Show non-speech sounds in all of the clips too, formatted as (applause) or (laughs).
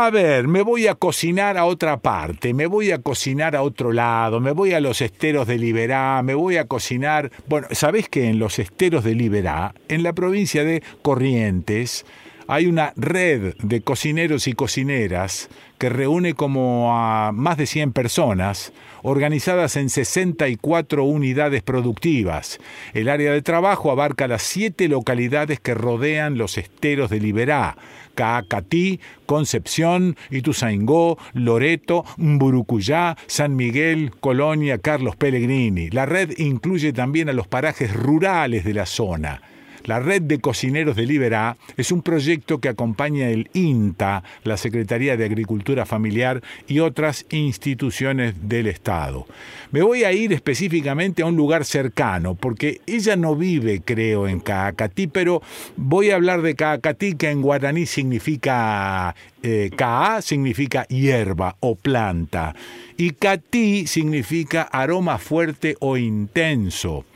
A ver, me voy a cocinar a otra parte, me voy a cocinar a otro lado, me voy a los esteros de Liberá, me voy a cocinar... Bueno, ¿sabés que en los esteros de Liberá, en la provincia de Corrientes, hay una red de cocineros y cocineras que reúne como a más de 100 personas, organizadas en 64 unidades productivas. El área de trabajo abarca las siete localidades que rodean los esteros de Liberá, Caacatí, Concepción, Ituzaingó, Loreto, Mburucuyá, San Miguel, Colonia, Carlos Pellegrini. La red incluye también a los parajes rurales de la zona. La Red de Cocineros de Liberá es un proyecto que acompaña el INTA, la Secretaría de Agricultura Familiar y otras instituciones del Estado. Me voy a ir específicamente a un lugar cercano, porque ella no vive, creo, en Caacatí, pero voy a hablar de Caacatí, que en guaraní significa eh, significa hierba o planta y catí significa aroma fuerte o intenso.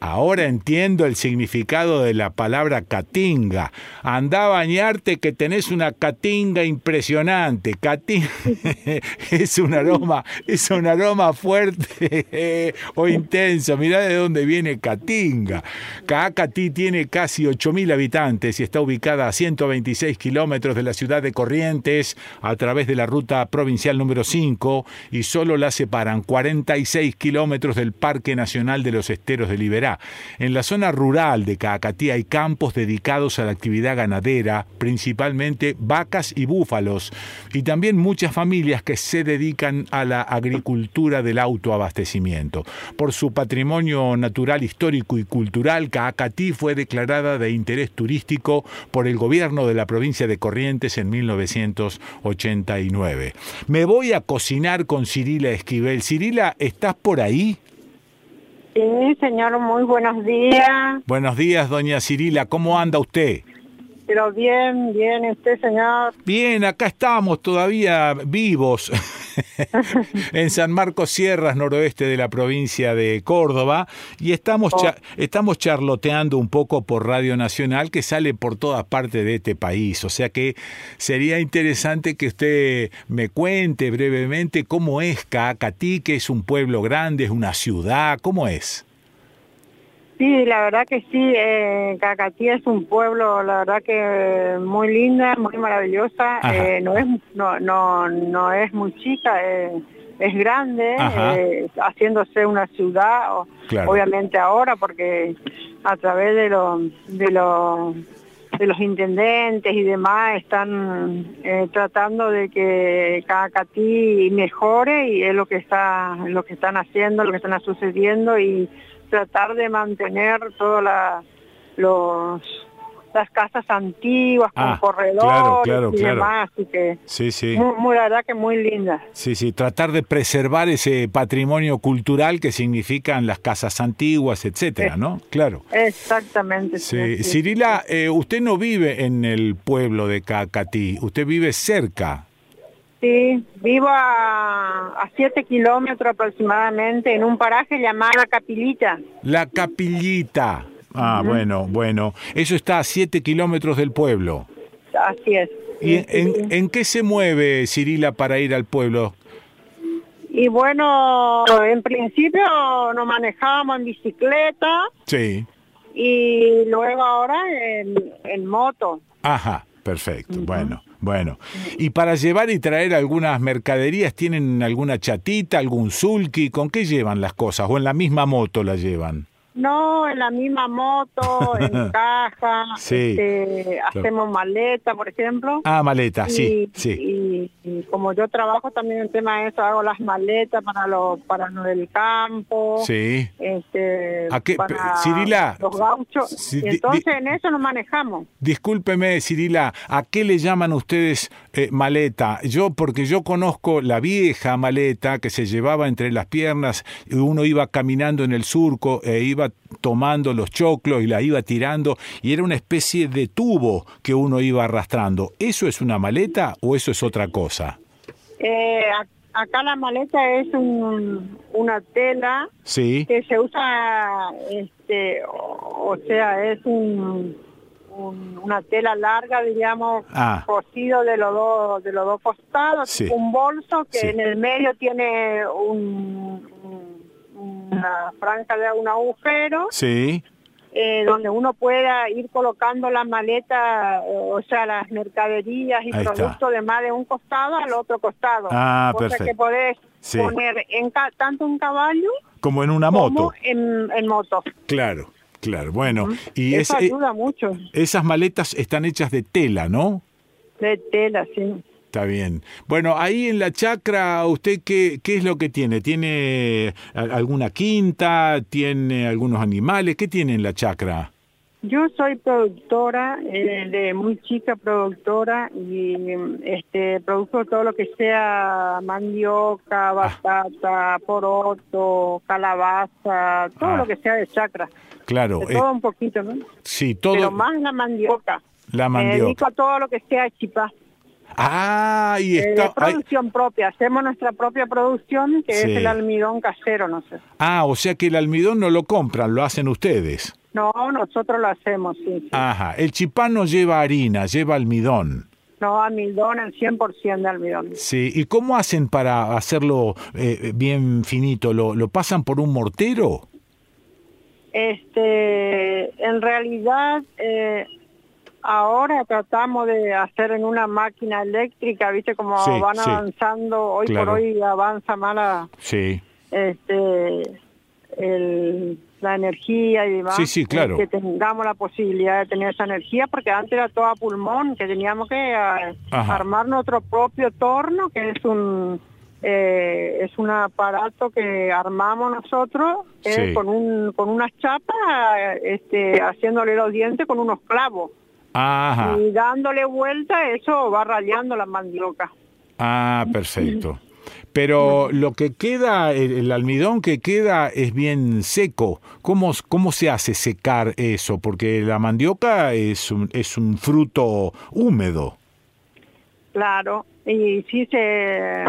Ahora entiendo el significado de la palabra catinga. Anda a bañarte que tenés una catinga impresionante. Catinga (laughs) es un aroma, es un aroma fuerte (laughs) o intenso. Mirá de dónde viene Catinga. Caacatí tiene casi 8.000 habitantes y está ubicada a 126 kilómetros de la ciudad de Corrientes a través de la ruta provincial número 5 y solo la separan 46 kilómetros del Parque Nacional de los Esteros de Liberá en la zona rural de Caacatí hay campos dedicados a la actividad ganadera, principalmente vacas y búfalos, y también muchas familias que se dedican a la agricultura del autoabastecimiento. Por su patrimonio natural, histórico y cultural, Caacatí fue declarada de interés turístico por el gobierno de la provincia de Corrientes en 1989. Me voy a cocinar con Cirila Esquivel. Cirila, ¿estás por ahí? Sí, señor, muy buenos días. Buenos días, doña Cirila. ¿Cómo anda usted? Pero bien, bien, usted, señor? Bien, acá estamos todavía vivos. (laughs) (laughs) en San Marcos Sierras, noroeste de la provincia de Córdoba, y estamos, oh. estamos charloteando un poco por Radio Nacional que sale por todas partes de este país. O sea que sería interesante que usted me cuente brevemente cómo es Caacatí, que es un pueblo grande, es una ciudad, ¿cómo es? Sí, la verdad que sí, eh, Cacatí es un pueblo, la verdad que muy linda, muy maravillosa, eh, no es no, no, no es muy chica, eh, es grande, eh, haciéndose una ciudad, obviamente ahora, porque a través de los de los de los intendentes y demás están tratando de que Cacatí mejore y es lo que está lo que están haciendo, lo que están sucediendo y tratar de mantener todas la, los las casas antiguas con ah, corredores y demás, así que sí, sí. Muy, la verdad que muy linda. Sí, sí, tratar de preservar ese patrimonio cultural que significan las casas antiguas, etcétera, ¿no? Claro. Exactamente. Sí. Cirila, eh, usted no vive en el pueblo de Cacatí, usted vive cerca. Sí, vivo a, a siete kilómetros aproximadamente en un paraje llamado La Capillita. La Capillita. Ah, bueno, bueno. Eso está a siete kilómetros del pueblo. Así es. ¿Y en, en, qué se mueve Cirila para ir al pueblo? Y bueno, en principio nos manejábamos en bicicleta. Sí. Y luego ahora en, en moto. Ajá, perfecto. Bueno. Bueno, y para llevar y traer algunas mercaderías, ¿tienen alguna chatita, algún sulky? ¿Con qué llevan las cosas? ¿O en la misma moto la llevan? No, en la misma moto, en (laughs) caja, este, hacemos maleta, por ejemplo. Ah, maleta, sí, sí. Y, como yo trabajo también en el tema de eso, hago las maletas para lo, para lo del campo. Sí. Este, ¿A qué, Cirila, los gauchos. entonces en eso nos manejamos. Discúlpeme, Cirila, ¿a qué le llaman ustedes eh, maleta? Yo, porque yo conozco la vieja maleta que se llevaba entre las piernas, y uno iba caminando en el surco e iba tomando los choclos y la iba tirando y era una especie de tubo que uno iba arrastrando. ¿Eso es una maleta o eso es otra cosa? Eh, acá la maleta es una tela sí. que se usa, este, o, sea, es un, una tela larga, diríamos, ah. cosido de los dos de los dos costados, un bolso que en el medio tiene un, una franja de un agujero. Sí. Eh, donde uno pueda ir colocando la maleta, o sea, las mercaderías y productos de más de un costado al otro costado. Ah, que podés poner en tanto un caballo como en una moto. En, en moto. Claro, claro. Bueno, y eso eh, ayuda mucho. Esas maletas están hechas de tela, ¿no? De tela, sí. Está bien. Bueno, ahí en la chacra, ¿usted qué, qué es lo que tiene? ¿Tiene alguna quinta? ¿Tiene algunos animales? ¿Qué tiene en la chacra? Yo soy productora, eh, de muy chica productora y este produzco todo lo que sea mandioca, ah. batata, poroto, calabaza, todo lo ah. que sea de chacra. Claro. De todo un poquito, ¿no? Sí, todo. Pero más la mandioca. La mandioca. Me dedico a todo lo que sea chipá. Ah, y eh, está... producción propia, hacemos nuestra propia producción, que es el almidón casero, no sé. Ah, o sea que el almidón no lo compran, lo hacen ustedes. No, nosotros lo hacemos, sí. Ajá, el chipá no lleva harina, lleva almidón. No, almidón, el 100% de almidón. Sí, ¿y cómo hacen para hacerlo eh, bien finito? ¿Lo, ¿Lo pasan por un mortero? Este, en realidad, eh, Ahora tratamos de hacer en una máquina eléctrica, viste como van avanzando, hoy por hoy avanza mala sí. este, la energía y demás. Sí, sí, claro. Que tengamos la posibilidad de tener esa energía, porque antes era todo a pulmón, que teníamos que eh, armar nuestro propio torno, que es un eh, es un aparato que armamos nosotros eh, con un con unas chapas, este, haciéndole los dientes con unos clavos. Y dándole vuelta, eso va rayando la mandioca. Ah, perfecto. (laughs) Pero lo que queda, el, almidón que queda es bien seco. ¿Cómo, ¿Cómo se hace secar eso? Porque la mandioca es un, es un fruto húmedo. Claro, y sí se,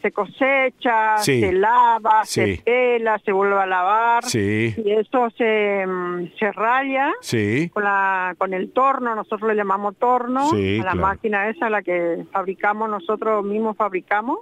se cosecha, se lava, se pela, se vuelve a lavar y eso se, se raya con, la, con el torno, nosotros le llamamos torno, a la máquina esa la que fabricamos, nosotros mismos fabricamos.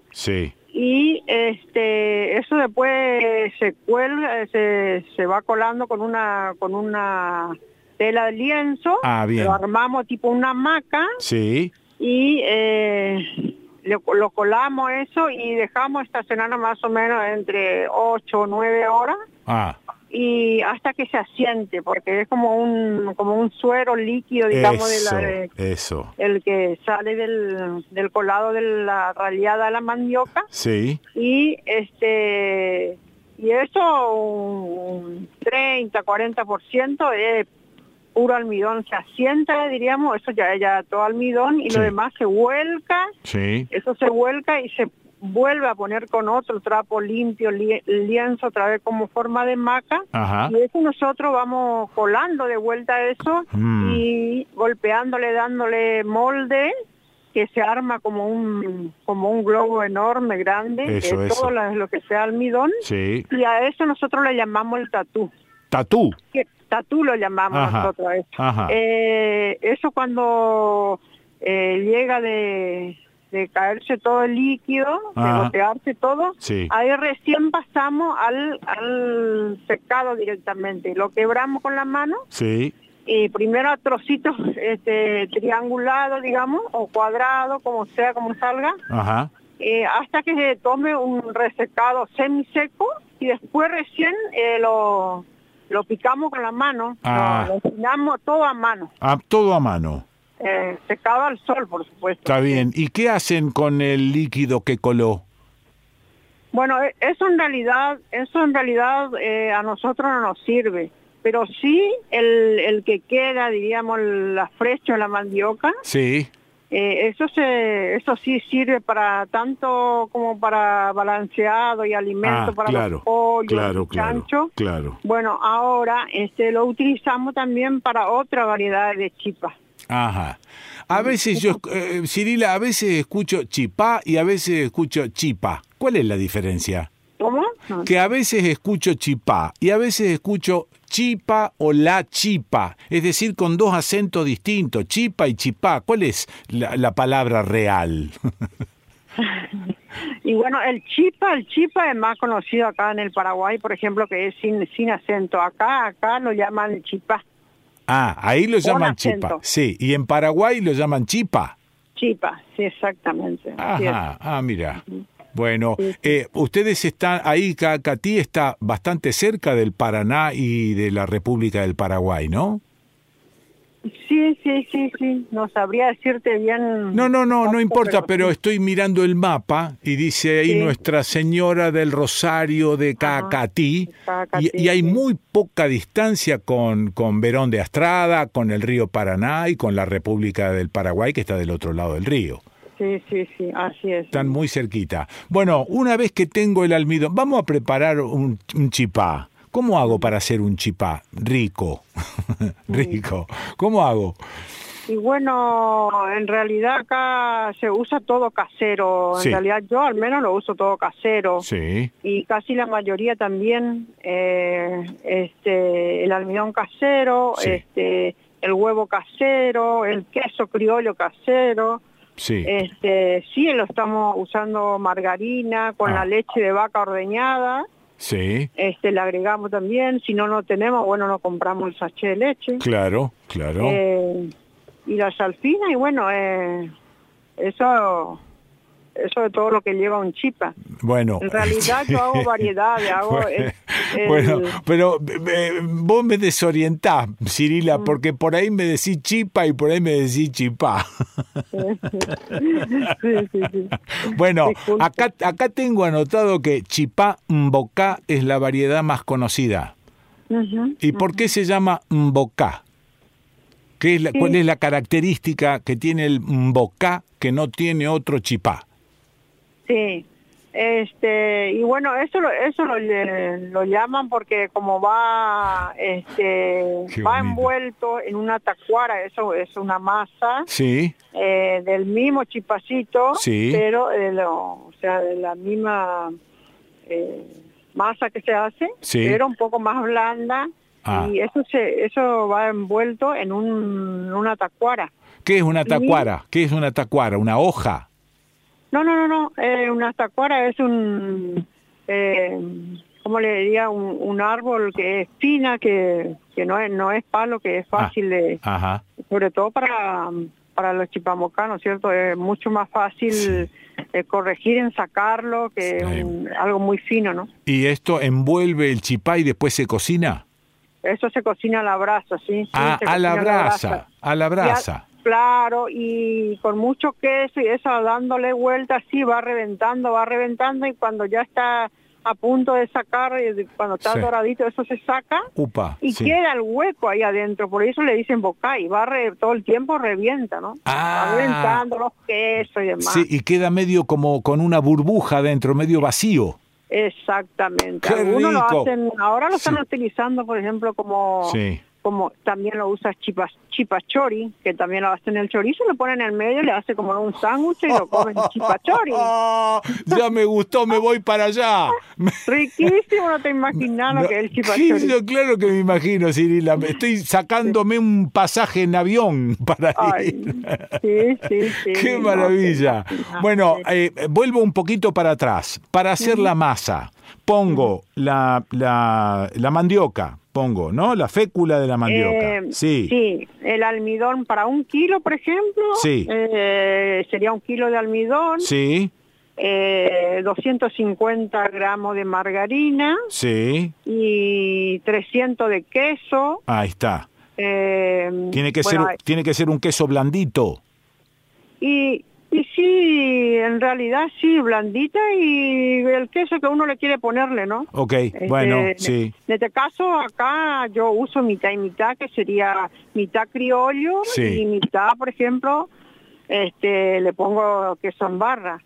Y este eso después se cuelga, se, se va colando con una con una tela de lienzo, ah, lo armamos tipo una hamaca. Sí y eh, lo, colamos eso y dejamos estacionar más o menos entre 8 o 9 horas. Ah. Y hasta que se asiente, porque es como un como un suero líquido, digamos, de la, eso. el que sale del, del colado de la raleada de la mandioca. Sí. Y este y eso un 30, 40% es puro almidón se asienta, diríamos, eso ya ya todo almidón y lo demás se vuelca, sí. eso se vuelca y se vuelve a poner con otro trapo limpio, lienzo otra vez como forma de maca y eso nosotros vamos colando de vuelta eso mm. y golpeándole, dándole molde que se arma como un como un globo enorme, grande, eso, de todo lo, que sea almidón y a eso nosotros le llamamos el tatú. ¿Tatú? Tatú lo llamamos nosotros. Eh, eso cuando eh, llega de, caerse todo el líquido, de gotearse todo, ahí recién pasamos al, al secado directamente. Lo quebramos con la mano. Sí. Y primero a trocitos este, triangulados, digamos, o cuadrados, como sea, como salga. Eh, hasta que se tome un resecado semiseco y después recién lo lo picamos con la mano, ah. lo, cocinamos todo a mano. Ah, todo a mano. Eh, secado al sol, por supuesto. Está bien. ¿Y qué hacen con el líquido que coló? Bueno, e, eso en realidad, eso en realidad eh, a nosotros no nos sirve, pero sí el, el que queda, diríamos, la frecha la mandioca. Sí. Eh, eso se, eso sí sirve para tanto como para balanceado y alimento ah, para los pollos, claro, chancho. Claro, Bueno, ahora este lo utilizamos también para otra variedad de chipa. Ajá. A veces yo, eh, Cirila, a veces escucho chipá y a veces escucho chipa. ¿Cuál es la diferencia? ¿Cómo? que a veces escucho chipá y a veces escucho chipa o la chipa, es decir, con dos acentos distintos, chipa y chipá. ¿Cuál es la, palabra real? (laughs) y bueno, el chipa, el chipa es más conocido acá en el Paraguay, por ejemplo, que es sin, sin acento. Acá, acá lo llaman chipa. Ah, ahí lo llaman chipa. Sí, y en Paraguay lo llaman chipa. Chipa, sí, exactamente. Ajá, ah, mira. Bueno, eh, ustedes están ahí, Cacatí está bastante cerca del Paraná y de la República del Paraguay, ¿no? Sí, sí, sí, sí, no sabría decirte bien. No, no, no, no importa, pero, estoy mirando el mapa y dice ahí Nuestra Señora del Rosario de Cacatí, y, hay muy poca distancia con, con Verón de Astrada, con el río Paraná y con la República del Paraguay que está del otro lado del río. Sí, sí, sí, así es. Están muy cerquita. Bueno, una vez que tengo el almidón, vamos a preparar un, chipá. ¿Cómo hago para hacer un chipá rico? (laughs) rico. ¿Cómo hago? Y bueno, en realidad acá se usa todo casero. En realidad yo al menos lo uso todo casero. Sí. Y casi la mayoría también, eh, este, el almidón casero, este, el huevo casero, el queso criollo casero. Sí. Este, sí, lo estamos usando margarina con la ah. leche de vaca ordeñada. Sí. Este, le agregamos también, si no no tenemos, bueno, no compramos el sachet de leche. Claro, claro. Eh, y la salfina, y bueno, eh, eso eso de todo lo que lleva un chipa. Bueno. En realidad yo hago (laughs) variedades, hago... bueno, pero eh, vos me desorientás, Cirila, mm. porque por ahí me decís chipa y por ahí me decís chipá. (laughs) bueno, acá, acá tengo anotado que chipá mbocá es la variedad más conocida. ¿Y por qué se llama mbocá? ¿Qué es ¿Cuál es la característica que tiene el mbocá que no tiene otro chipá? Sí, este y bueno eso lo, eso lo, lo llaman porque como va este va envuelto en una tacuara eso es una masa sí eh, del mismo chipacito sí. pero de lo, o sea de la misma eh, masa que se hace pero un poco más blanda ah. y eso se eso va envuelto en un, una tacuara ¿Qué es una tacuara? ¿Qué es una tacuara? ¿Una hoja? No, no, no, no. Eh, una tacuara es un, eh, ¿cómo le diría? Un, árbol que es fina, que, que no es no es palo, que es ah, fácil de, ajá. sobre todo para para los chipamocanos, ¿cierto? Es mucho más fácil eh, corregir en sacarlo que algo muy fino, ¿no? ¿Y esto envuelve el chipá y después se cocina? Eso se cocina a la brasa, sí. ah, a la brasa, a la brasa. Claro, y con mucho queso y eso dándole vuelta así va reventando, va reventando y cuando ya está a punto de sacar, cuando está doradito, eso se saca y queda el hueco ahí adentro, por eso le dicen boca y va todo el tiempo revienta, ¿no? Ah. Va reventando los quesos y demás. Sí, y queda medio como con una burbuja dentro, medio vacío. Exactamente. Algunos lo hacen, ahora lo están utilizando, por ejemplo, como... Sí como también lo usa chipas, chipachori, que también lo hacen el chorizo, lo ponen en el medio, le hace como un sándwich y lo comen chipachori. (laughs) ya me gustó, me voy para allá. Riquísimo, no te imaginas lo que es el chipachori. claro que me imagino, Cirila. Estoy sacándome un pasaje en avión (laughs) para ir. Sí, sí, sí. Qué maravilla. bueno, eh, vuelvo un poquito para atrás. Para hacer la masa, pongo la, la, la mandioca, pongo, ¿no? La fécula de la mandioca. Eh, sí. Sí, el almidón para un kilo, por ejemplo. Sí. Eh, sería un kilo de almidón. Sí. 250 eh, gramos de margarina. Sí. Y 300 de queso. Ahí está. tiene, que ser, tiene que ser un queso blandito. Y sí, en realidad sí, blandita y el queso que uno le quiere ponerle, ¿no? Ok, este, bueno, sí. En este caso, acá yo uso mitad y mitad, que sería mitad criollo y mitad, por ejemplo, este le pongo queso en barra.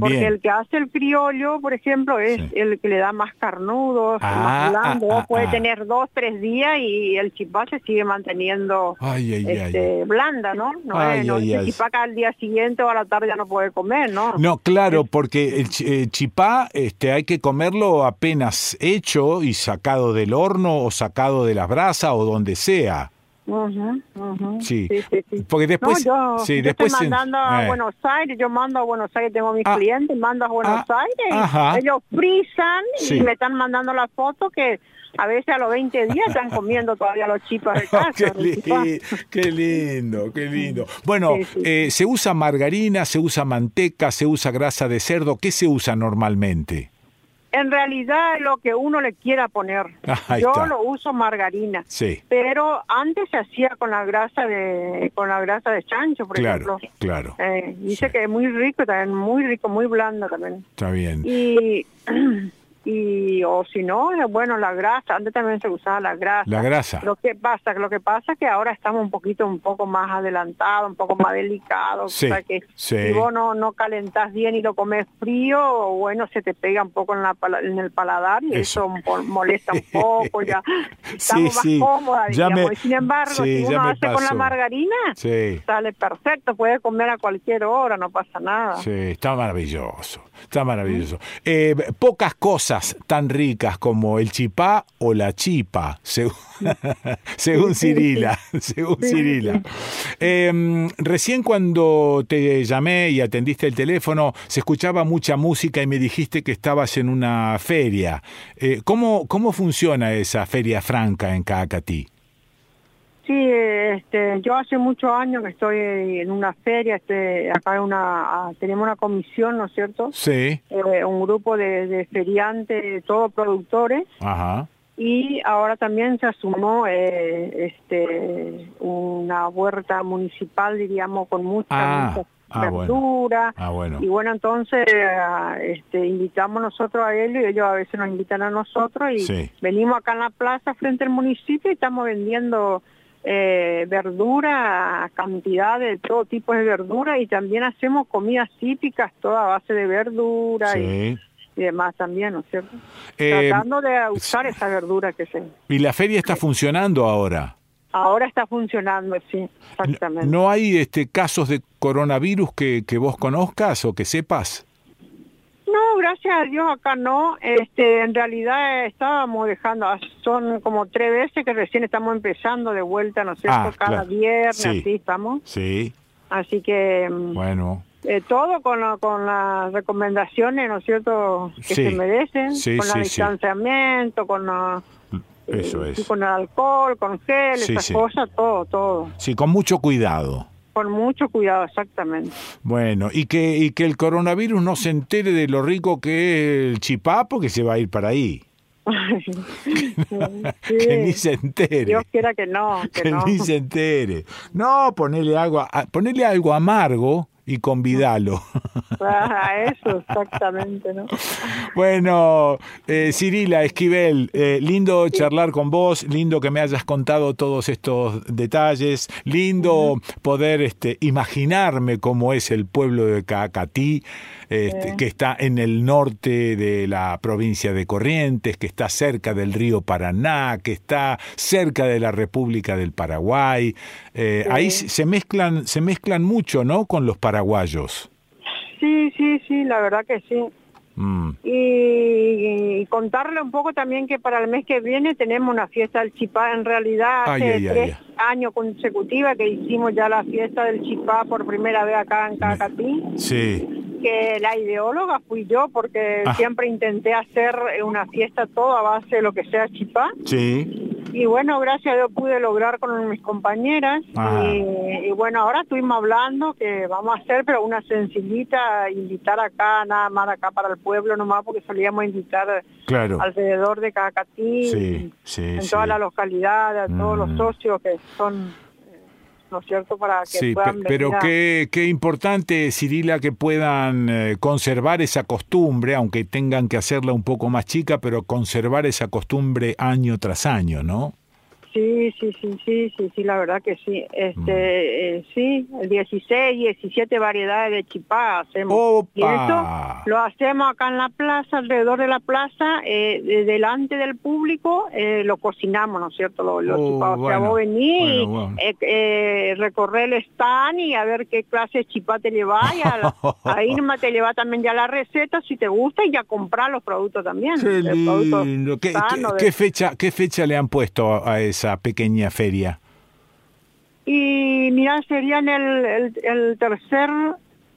Porque el que hace el criollo, por ejemplo, es el que le da más carnudo, más ah, blando, ah, puede tener dos, tres días y el chipá se sigue manteniendo este, blanda, ¿no? No, es, no el chipá que al día siguiente o a la tarde ya no puede comer, ¿no? No, claro, porque el chipá este, hay que comerlo apenas hecho y sacado del horno o sacado de las brasas o donde sea. Sí. Porque después. yo, sí, después estoy mandando a eh. Buenos Aires, yo mando a Buenos Aires, tengo mis ah. clientes, mando a Buenos ah, Aires, ellos frisan y me están mandando la foto que a veces a los 20 días están (laughs) comiendo todavía los chipas de (laughs) casa. qué, lindo, qué lindo. Bueno, eh, se usa margarina, se usa manteca, se usa grasa de cerdo. ¿Qué se usa normalmente? En realidad lo que uno le quiera poner. (laughs) Yo lo uso margarina. Sí. Pero antes se hacía con la grasa de con la grasa de chancho, por ejemplo. Claro. Eh, dice que es muy rico también, muy rico, muy blando también. Está bien. Y (clears throat) (clears throat) y o si no bueno la grasa antes también se usaba la grasa. La grasa. Lo que pasa lo que pasa es que ahora estamos un poquito un poco más adelantados un poco más delicados o sea que si vos no no calentás bien y lo comes frío bueno se te pega un poco en la en el paladar y eso, molesta un poco ya (laughs) estamos más cómodas digamos. y sin embargo si uno hace con la margarina sale perfecto puede comer a cualquier hora no pasa nada. Sí está maravilloso está maravilloso eh, pocas cosas tan ricas como el chipá o la chipa, según, (laughs) según Cirila. (laughs) Según Cirila. Em, recién cuando te llamé y atendiste el teléfono, se escuchaba mucha música y me dijiste que estabas en una feria. Eh, ¿cómo, ¿Cómo funciona esa feria franca en Cacatí? Sí, este, yo hace muchos años que estoy en una feria, este, acá una, tenemos una comisión, ¿no es cierto? Sí. Eh, un grupo de, feriantes, todos productores. Ajá. Y ahora también se asumó eh, este, una huerta municipal, diríamos, con mucha, ah, ah verdura. Ah, bueno. Y bueno, entonces este, invitamos nosotros a ellos y ellos a veces nos invitan a nosotros y venimos acá en la plaza frente al municipio y estamos vendiendo eh, verdura, cantidad de todo tipo de verdura y también hacemos comidas típicas toda a base de verdura y, demás también, ¿no es cierto? Eh, Tratando de usar esa verdura que se... ¿Y la feria está funcionando ahora? Ahora está funcionando, sí, exactamente. ¿No hay este casos de coronavirus que, que vos conozcas o que sepas? No, gracias a Dios acá no. Este, en realidad estábamos dejando, son como tres veces que recién estamos empezando de vuelta, ¿no es cierto? Ah, Cada viernes, así estamos. Sí. Así que... Mm, bueno. Eh, todo con, con las recomendaciones, ¿no es cierto?, que se merecen, con el distanciamiento, con Eso es. con el alcohol, con gel, esas cosas, todo, todo. Sí, con mucho cuidado. Con mucho cuidado, exactamente. Bueno, y que, y que el coronavirus no se entere de lo rico que es el chipapo, que se va a ir para ahí. (laughs) (laughs) que ni se entere. Dios quiera que no. (laughs) Que, ni se entere. No, ponerle algo, ponerle algo amargo y convidalo. Ah, eso, exactamente, ¿no? (laughs) Bueno, eh, Cirila Esquivel, eh, lindo charlar con vos, lindo que me hayas contado todos estos detalles, lindo poder este, imaginarme cómo es el pueblo de Cacatí, este, que está en el norte de la provincia de Corrientes, que está cerca del río Paraná, que está cerca de la República del Paraguay. Eh, ahí se mezclan, se mezclan mucho, ¿no? Con los paraguayos. Sí, sí, sí, la verdad que sí. Mm. Y, contarle un poco también que para el mes que viene tenemos una fiesta del chipá. En realidad hace tres años consecutivos que hicimos ya la fiesta del chipá por primera vez acá en Cacatí. Sí que la ideóloga fui yo porque ah. siempre intenté hacer una fiesta todo a base de lo que sea chipá. Sí. Y bueno, gracias a Dios pude lograr con mis compañeras. Y, bueno, ahora estuvimos hablando que vamos a hacer, pero una sencillita, invitar acá, nada más acá para el pueblo nomás, porque solíamos invitar alrededor de Cacatí, en toda la localidad, a todos los mm. socios que son ¿no es cierto? Para que sí, pero qué, qué importante, Cirila, que puedan eh, conservar esa costumbre, aunque tengan que hacerla un poco más chica, pero conservar esa costumbre año tras año, ¿no? Sí, sí, sí, sí, sí, sí, la verdad que sí. Este, Mm. eh, sí, 16, 17 variedades de chipá hacemos. Y eso lo hacemos acá en la plaza, alrededor de la plaza, eh, de- delante del público, eh, lo cocinamos, ¿no es cierto? Los, los Oh, chipá. O sea, bueno, vos venís, bueno, bueno. eh, eh, recorrer el stand y a ver qué clase de chipá te llevas. a ahí (laughs) nomás te lleva también ya la receta, si te gusta, y ya comprar los productos también. Qué lindo. ¿Qué, sano qué- de- qué fecha, ¿Qué fecha le han puesto a esa pequeña feria? Y mira, sería en el, el, el tercer,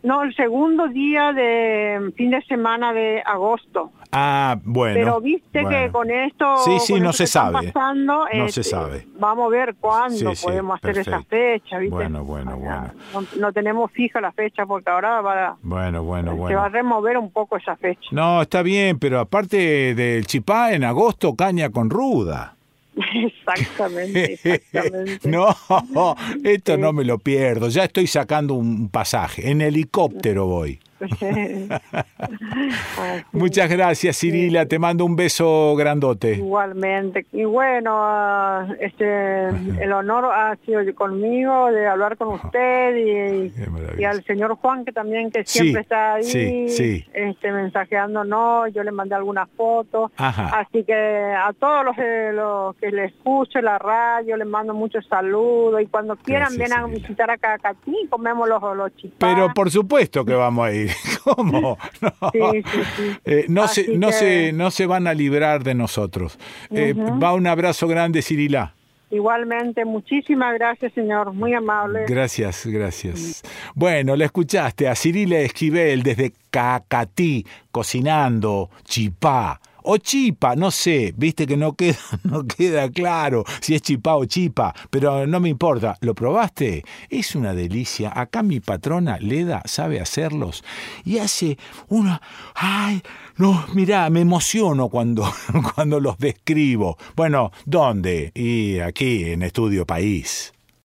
no, el segundo día de fin de semana de agosto. Ah, bueno. Pero viste que bueno. con esto, Sí, sí, no se que está sabe. pasando, No este, se sabe. Vamos a ver cuándo Sí, sí, podemos hacer esa perfecto. fecha, ¿viste? Bueno, bueno, bueno. No, no tenemos fija la fecha porque ahora va, Bueno, bueno, se va a bueno. remover un poco esa fecha. No, está bien, pero aparte del chipá, en agosto caña con ruda. Exactamente, (laughs) exactamente. no, esto no me lo pierdo. Ya estoy sacando un pasaje. En helicóptero voy. Muchas gracias, Cirila. Te mando un beso grandote. Igualmente. Y bueno, ah, este, el honor ha sido conmigo de hablar con usted y, al señor Juan que también que Sí, siempre está ahí sí, sí. este mensajeándonos, yo le mandé algunas fotos. Ajá. Así que a todos los, que- los que le escucho la radio les mando muchos saludos y cuando quieran Gracias, ven a visitar acá a Catí, comemos los, los chipás. Pero por supuesto que vamos a ir. ¿Cómo? (laughs) No, Sí, sí, sí. Eh, no, se, no, que- se, no se van a librar de nosotros. Eh, Va un abrazo grande, Cirila. Igualmente, muchísimas gracias señor, muy amable. Gracias, gracias. Bueno, la escuchaste a Cirila Esquivel desde Cacatí, cocinando chipá. O chipa, no sé, viste que no queda, (laughs) no queda claro si es chipá o chipa, pero no me importa. ¿Lo probaste? Es una delicia. Acá mi patrona Leda sabe hacerlos y hace una... ¡Ay! No, mirá, me emociono cuando, (laughs) cuando los describo. Bueno, ¿dónde? Y aquí en Estudio País.